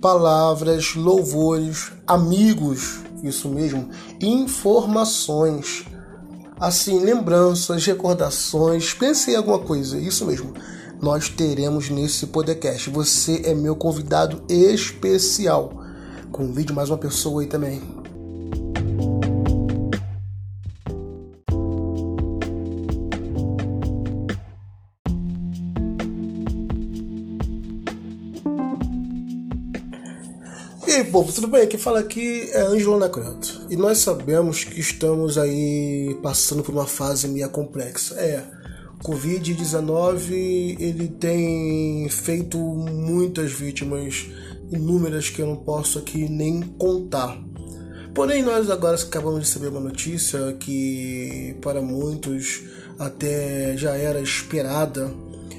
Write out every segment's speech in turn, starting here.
palavras, louvores, amigos, isso mesmo, informações, assim, lembranças, recordações. Pense em alguma coisa, isso mesmo. Nós teremos nesse podcast. Você é meu convidado especial. Convide mais uma pessoa aí também. Povo, tudo bem? Quem fala aqui é Ângelo Anacreto. E nós sabemos que estamos aí passando por uma fase meio complexa. É, Covid-19 ele tem feito muitas vítimas, inúmeras que eu não posso aqui nem contar. Porém, nós agora acabamos de receber uma notícia que para muitos até já era esperada,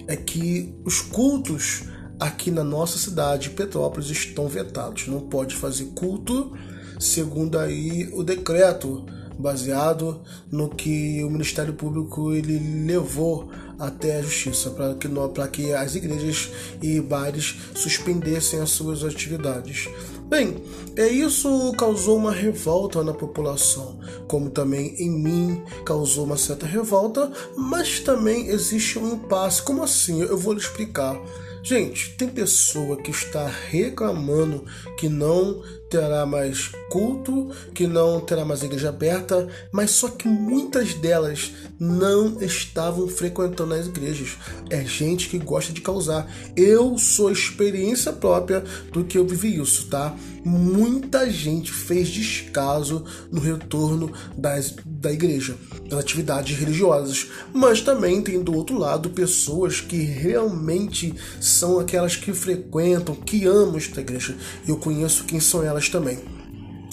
é que os cultos aqui na nossa cidade, Petrópolis, estão vetados. Não pode fazer culto, segundo aí o decreto baseado no que o Ministério Público ele levou até a justiça para que, para que as igrejas e bares suspendessem as suas atividades. Bem, é isso causou uma revolta na população, como também em mim causou uma certa revolta, mas também existe um impasse. Como assim? Eu vou lhe explicar. Gente, tem pessoa que está reclamando que não terá mais culto, que não terá mais igreja aberta, mas só que muitas delas não estavam frequentando as igrejas. É gente que gosta de causar. Eu sou experiência própria do que eu vivi isso, tá? Muita gente fez descaso no retorno das, da igreja, das atividades religiosas, mas também tem do outro lado pessoas que realmente são aquelas que frequentam, que amam esta igreja. Eu conheço quem são elas também.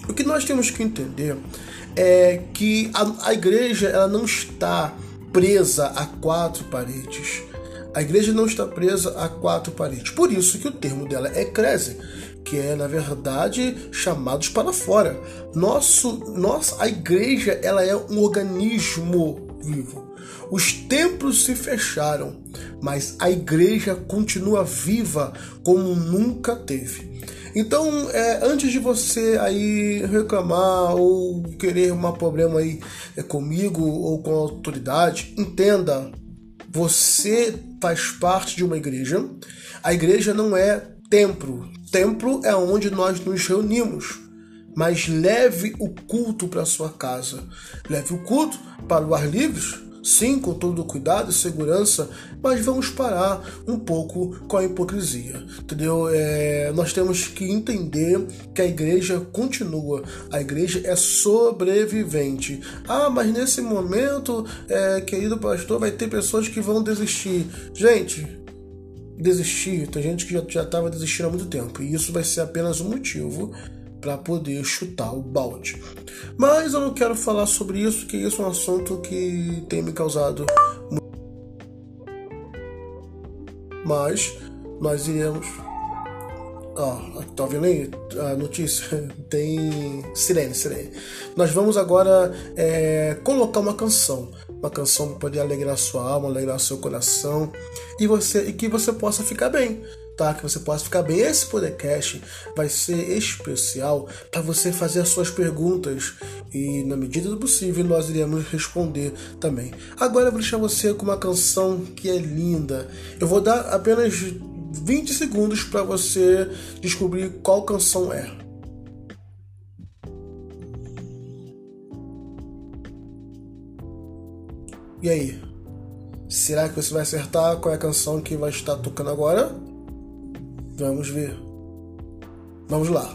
O que nós temos que entender é que a, a igreja ela não está presa a quatro paredes. A igreja não está presa a quatro paredes. Por isso que o termo dela é eclésia, que é na verdade chamados para fora. Nosso, nossa, a igreja ela é um organismo vivo. Os templos se fecharam, mas a igreja continua viva como nunca teve. Então, é, antes de você aí reclamar ou querer um problema aí é, comigo ou com a autoridade, entenda, você faz parte de uma igreja. A igreja não é templo. Templo é onde nós nos reunimos. Mas leve o culto para sua casa. Leve o culto para o ar livre, sim, com todo cuidado e segurança, mas vamos parar um pouco com a hipocrisia, entendeu? É, nós temos que entender que a igreja continua, a igreja é sobrevivente. Ah, mas nesse momento, é, querido pastor, vai ter pessoas que vão desistir. Gente, desistir, tem gente que já estava desistindo há muito tempo, e isso vai ser apenas um motivo para poder chutar o balde. Mas eu não quero falar sobre isso, que isso é um assunto que tem me causado. Mas nós iremos. Oh, tá vendo aí a notícia? Tem sirene, sirene. Nós vamos agora é, colocar uma canção. Uma canção para poder alegrar sua alma, alegrar seu coração e, você, e que você possa ficar bem tá? Que você possa ficar bem. Esse podcast vai ser especial para você fazer as suas perguntas e, na medida do possível, nós iremos responder também. Agora eu vou deixar você com uma canção que é linda. Eu vou dar apenas 20 segundos para você descobrir qual canção é. E aí? Será que você vai acertar qual é a canção que vai estar tocando agora? Vamos ver. Vamos lá.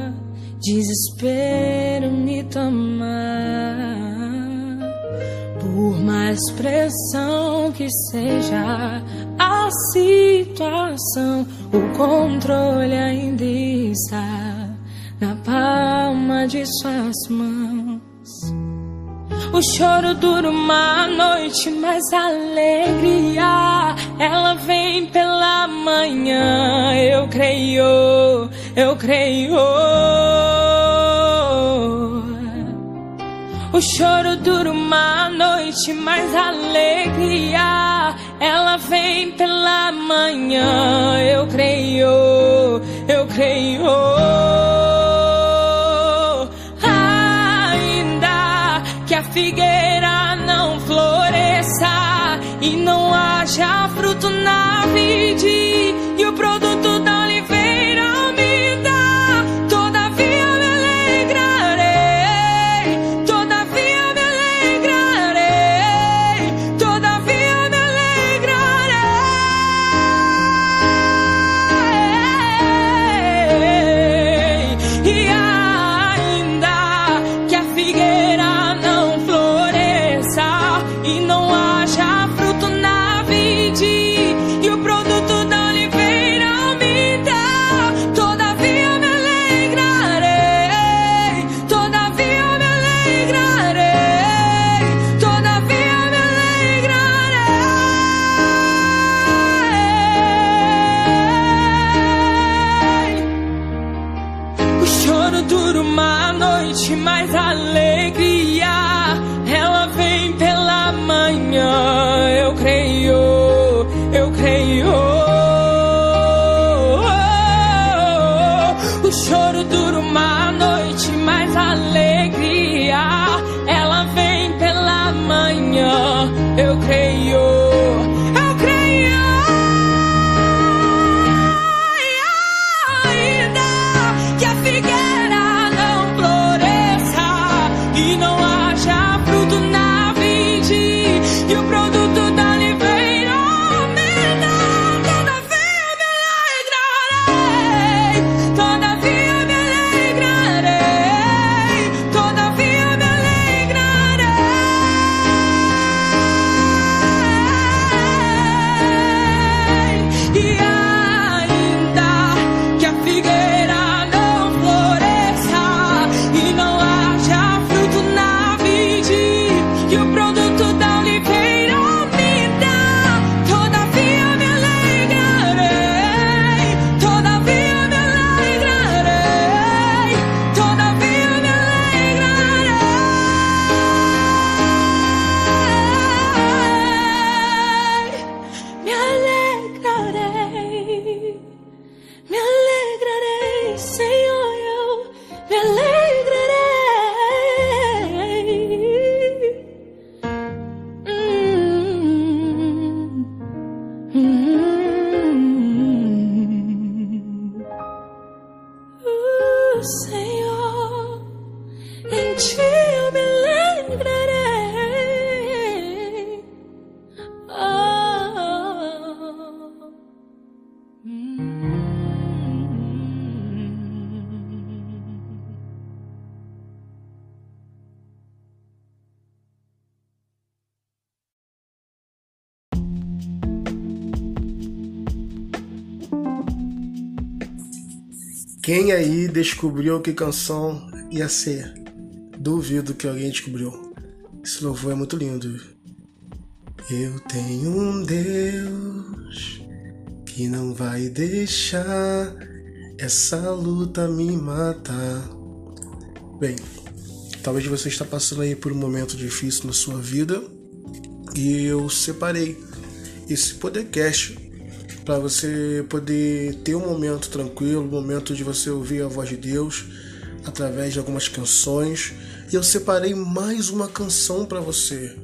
desespero me tomar. Por mais pressão que seja a situação, o controle ainda está na palma de suas mãos. O choro dura uma noite, mas a alegria ela vem pela manhã. Eu creio, eu creio. O choro dura uma noite, mas a alegria ela vem pela manhã. Eu creio, eu creio. Noite, mas a Quem aí descobriu que canção ia ser? Duvido que alguém descobriu. Esse louvor é muito lindo. Eu tenho um Deus que não vai deixar essa luta me matar. Bem, talvez você está passando aí por um momento difícil na sua vida e eu separei esse podcast para você poder ter um momento tranquilo, um momento de você ouvir a voz de Deus através de algumas canções. E eu separei mais uma canção para você,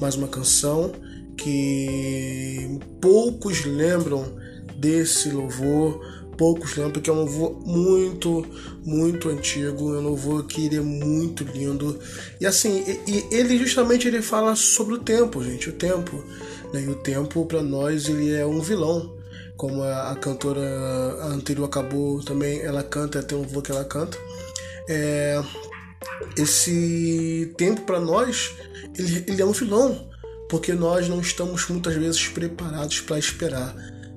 mais uma canção que poucos lembram desse louvor, poucos lembram que é um louvor muito, muito antigo, é um louvor que ele é muito lindo. E assim, e, e ele justamente ele fala sobre o tempo, gente, o tempo. Né? E o tempo para nós ele é um vilão. Como a, a cantora anterior acabou também, ela canta, tem um louvor que ela canta. É, esse tempo para nós ele, ele é um vilão, porque nós não estamos muitas vezes preparados para esperar.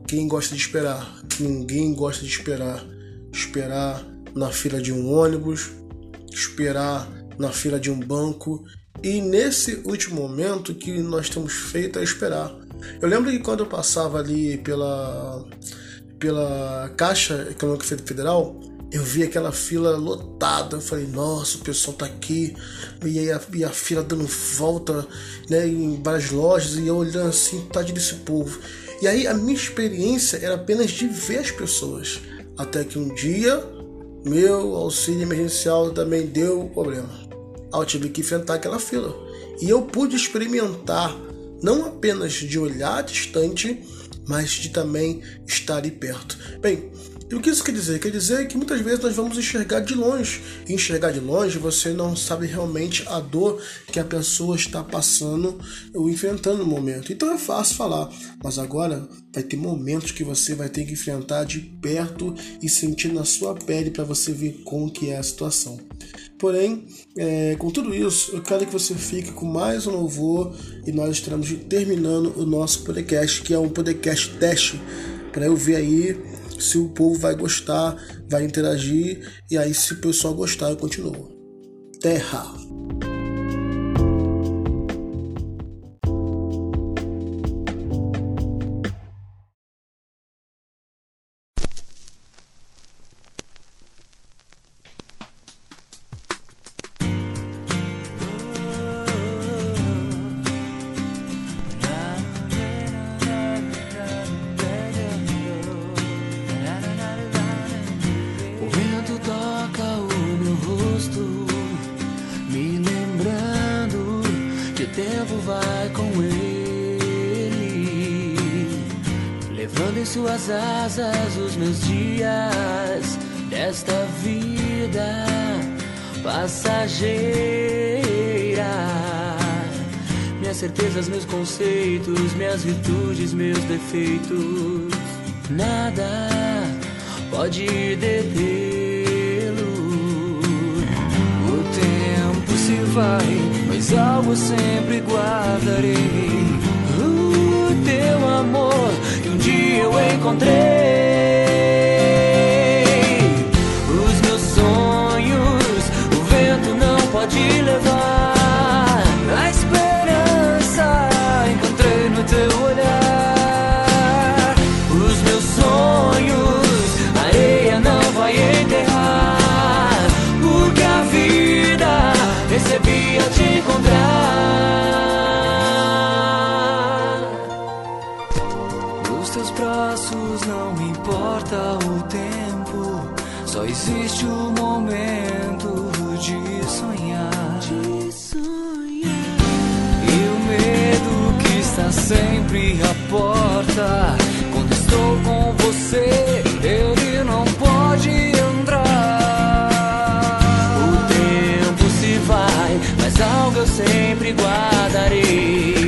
Quem gosta de esperar? Ninguém gosta de esperar. Esperar na fila de um ônibus, esperar na fila de um banco. E nesse último momento que nós temos feito é esperar. Eu lembro que quando eu passava ali pela, pela Caixa Econômica Federal, eu vi aquela fila lotada, eu falei, nossa, o pessoal tá aqui, e aí a, e a fila dando volta né, em várias lojas, e eu olhando assim, tadinho desse povo. E aí a minha experiência era apenas de ver as pessoas. Até que um dia meu auxílio emergencial também deu problema. Eu tive que enfrentar aquela fila. E eu pude experimentar não apenas de olhar distante, mas de também estar ali perto. Bem, e o que isso quer dizer? Quer dizer que muitas vezes nós vamos enxergar de longe. E enxergar de longe, você não sabe realmente a dor que a pessoa está passando ou enfrentando no momento. Então é fácil falar, mas agora vai ter momentos que você vai ter que enfrentar de perto e sentir na sua pele para você ver como que é a situação. Porém, é, com tudo isso, eu quero que você fique com mais um louvor e nós estaremos terminando o nosso podcast, que é um podcast teste, para eu ver aí se o povo vai gostar, vai interagir, e aí se o pessoal gostar, eu continuo. Terra. Minhas certezas, meus conceitos, minhas virtudes, meus defeitos, nada pode detê-lo. O tempo se vai, mas algo sempre guardarei. O teu amor que um dia eu encontrei. Os meus sonhos, o vento não pode levar. Existe o momento de sonhar. de sonhar. E o medo que está sempre à porta. Quando estou com você, ele não pode entrar. O tempo se vai, mas algo eu sempre guardarei.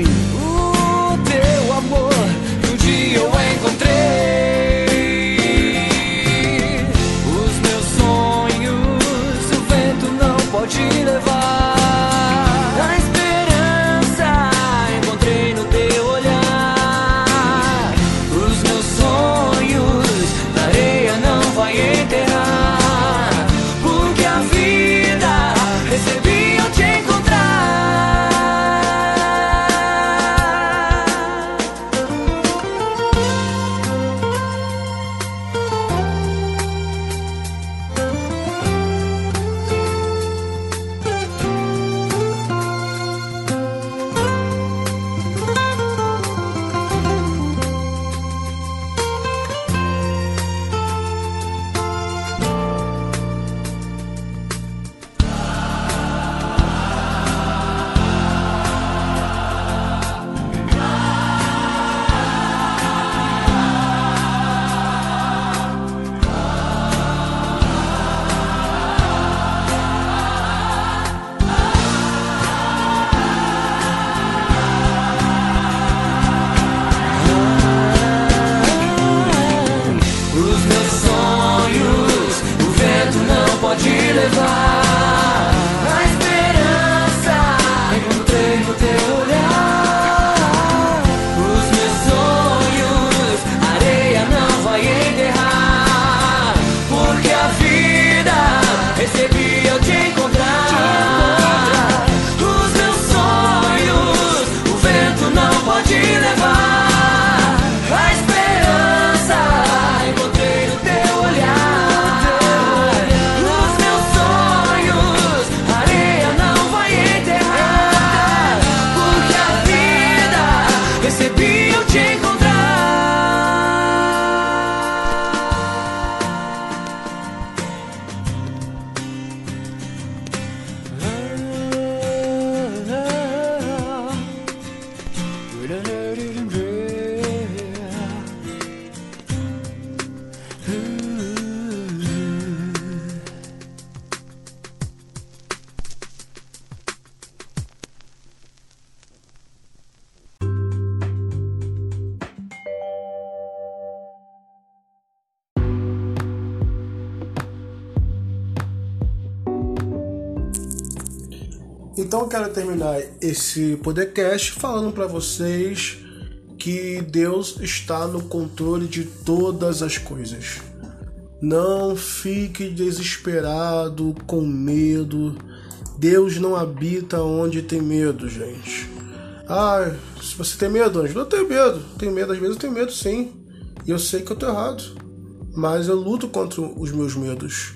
Então eu quero terminar esse podcast falando para vocês que Deus está no controle de todas as coisas. Não fique desesperado, com medo. Deus não habita onde tem medo, gente. Ah, se você tem medo, Ângelo, eu tenho medo. Tenho medo, às vezes eu tenho medo sim. E eu sei que eu tô errado. Mas eu luto contra os meus medos.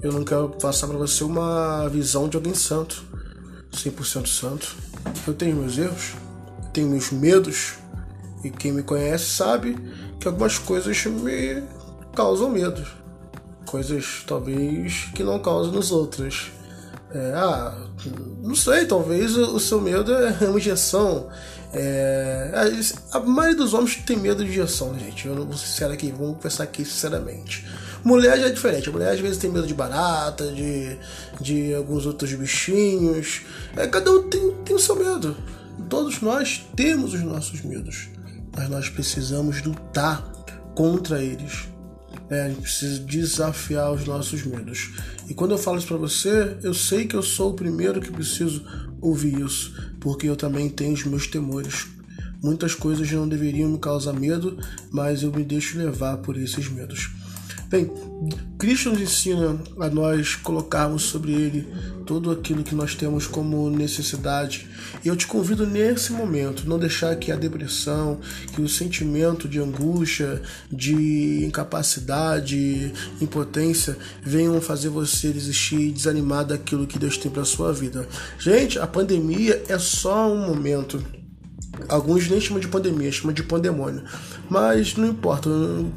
Eu não quero passar para você uma visão de alguém santo. 100% santo. Eu tenho meus erros, tenho meus medos. E quem me conhece sabe que algumas coisas me causam medo. Coisas talvez que não causam nos outros. É, ah, não sei, talvez o seu medo é uma injeção. É, a maioria dos homens tem medo de injeção, né, gente? Eu não vou ser sincero aqui, vamos conversar aqui sinceramente. Mulher já é diferente, a mulher às vezes tem medo de barata, de, de alguns outros bichinhos. É, cada um tem, tem o seu medo. Todos nós temos os nossos medos, mas nós precisamos lutar contra eles. É, a gente precisa desafiar os nossos medos. E quando eu falo isso para você, eu sei que eu sou o primeiro que preciso ouvir isso, porque eu também tenho os meus temores. Muitas coisas não deveriam me causar medo, mas eu me deixo levar por esses medos. Bem, Cristo nos ensina a nós colocarmos sobre Ele tudo aquilo que nós temos como necessidade. E eu te convido nesse momento, não deixar que a depressão, que o sentimento de angústia, de incapacidade, impotência venham fazer você desistir e desanimar daquilo que Deus tem para sua vida. Gente, a pandemia é só um momento Alguns nem chamam de pandemia, chamam de pandemônio. Mas não importa,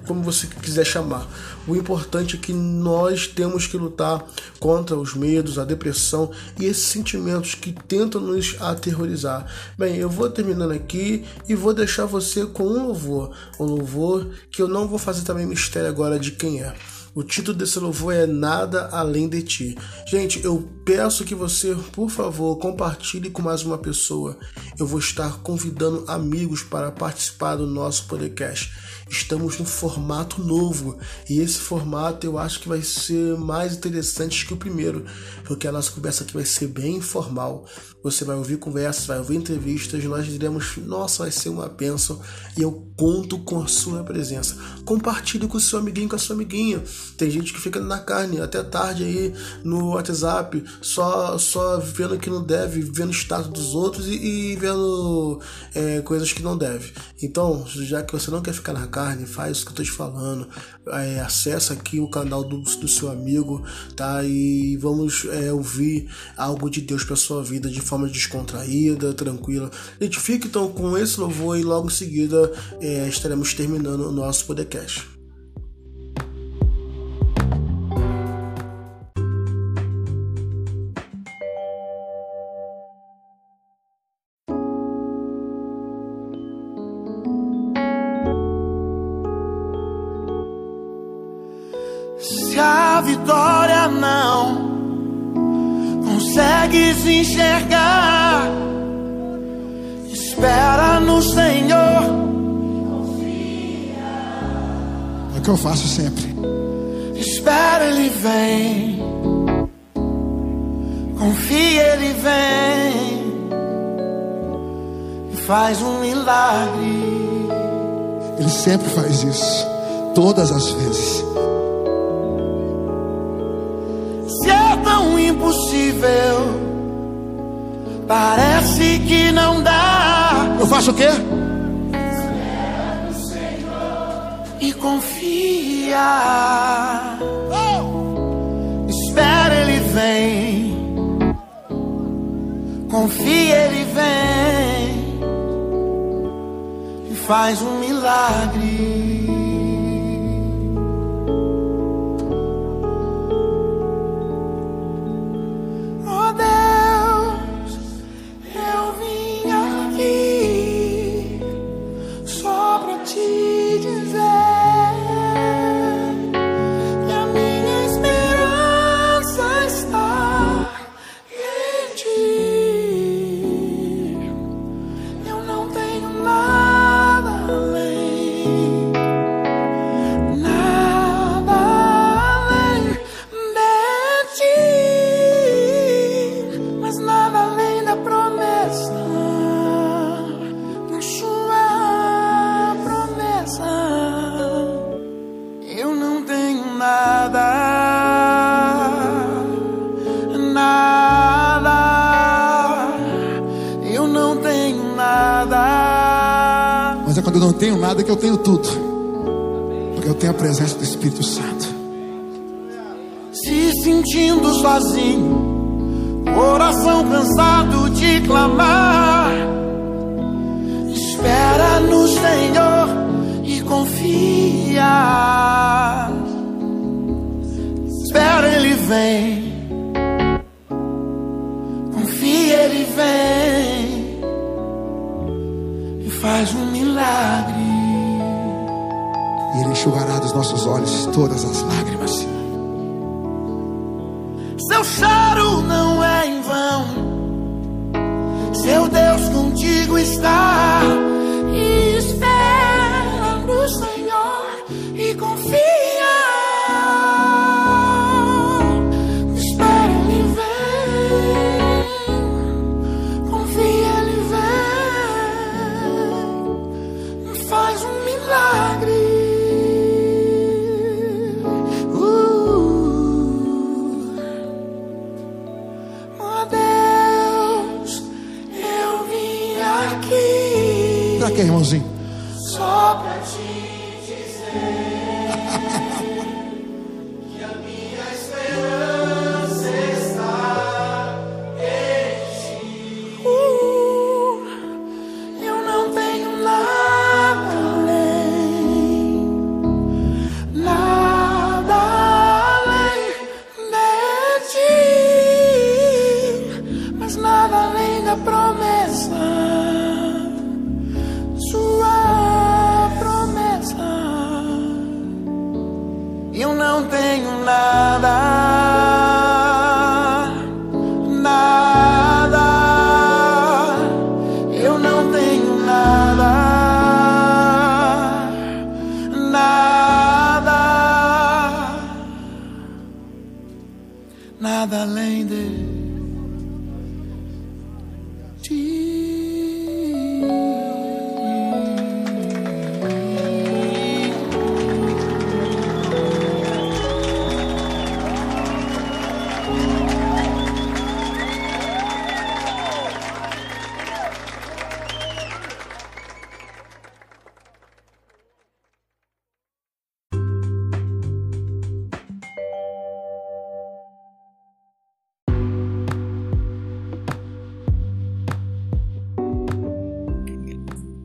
como você quiser chamar. O importante é que nós temos que lutar contra os medos, a depressão e esses sentimentos que tentam nos aterrorizar. Bem, eu vou terminando aqui e vou deixar você com um louvor. Um louvor que eu não vou fazer também mistério agora de quem é. O título desse louvor é Nada Além de Ti. Gente, eu peço que você, por favor, compartilhe com mais uma pessoa. Eu vou estar convidando amigos para participar do nosso podcast estamos num formato novo e esse formato eu acho que vai ser mais interessante que o primeiro, porque a nossa conversa aqui vai ser bem informal. Você vai ouvir conversas, vai ouvir entrevistas, nós diremos, nossa, vai ser uma bênção e eu conto com a sua presença. Compartilhe com o seu amiguinho, com a sua amiguinha. Tem gente que fica na carne até tarde aí no WhatsApp, só, só vendo que não deve, vendo o status dos outros e, e vendo é, coisas que não deve. Então, já que você não quer ficar na carne, carne, faz o que eu tô te falando. É, acessa aqui o canal do, do seu amigo, tá? E vamos é, ouvir algo de Deus para sua vida de forma descontraída, tranquila. Fica então com esse louvor e logo em seguida é, estaremos terminando o nosso podcast. Consegues enxergar. Espera no Senhor. É o que eu faço sempre. Espera, Ele vem. Confia, Ele vem. E faz um milagre. Ele sempre faz isso. Todas as vezes. impossível. Parece que não dá. Eu faço o quê? E confia. Oh! Espera, ele vem. Confia, ele vem. E faz um milagre. Tudo. Porque eu tenho a presença do Espírito Santo. Se sentindo sozinho, coração cansado de clamar. Espera no Senhor e confia. Espera, Ele vem. Confia, Ele vem. E faz um milagre. E Ele enxugará dos nossos olhos todas as lágrimas. Seu choro não é em vão. Seu Deus contigo está. Eu não tenho nada,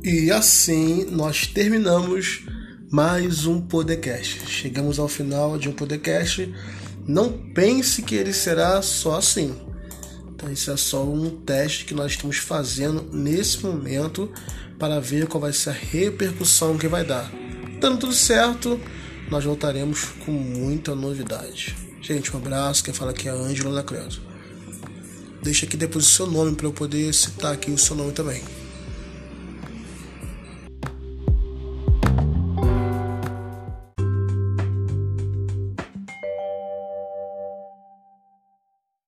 E assim nós terminamos mais um podcast. Chegamos ao final de um podcast. Não pense que ele será só assim. Então, isso é só um teste que nós estamos fazendo nesse momento para ver qual vai ser a repercussão que vai dar. Dando tudo certo, nós voltaremos com muita novidade. Gente, um abraço. Quem fala aqui é a Ângela da Credo. Deixa aqui depois o seu nome para eu poder citar aqui o seu nome também.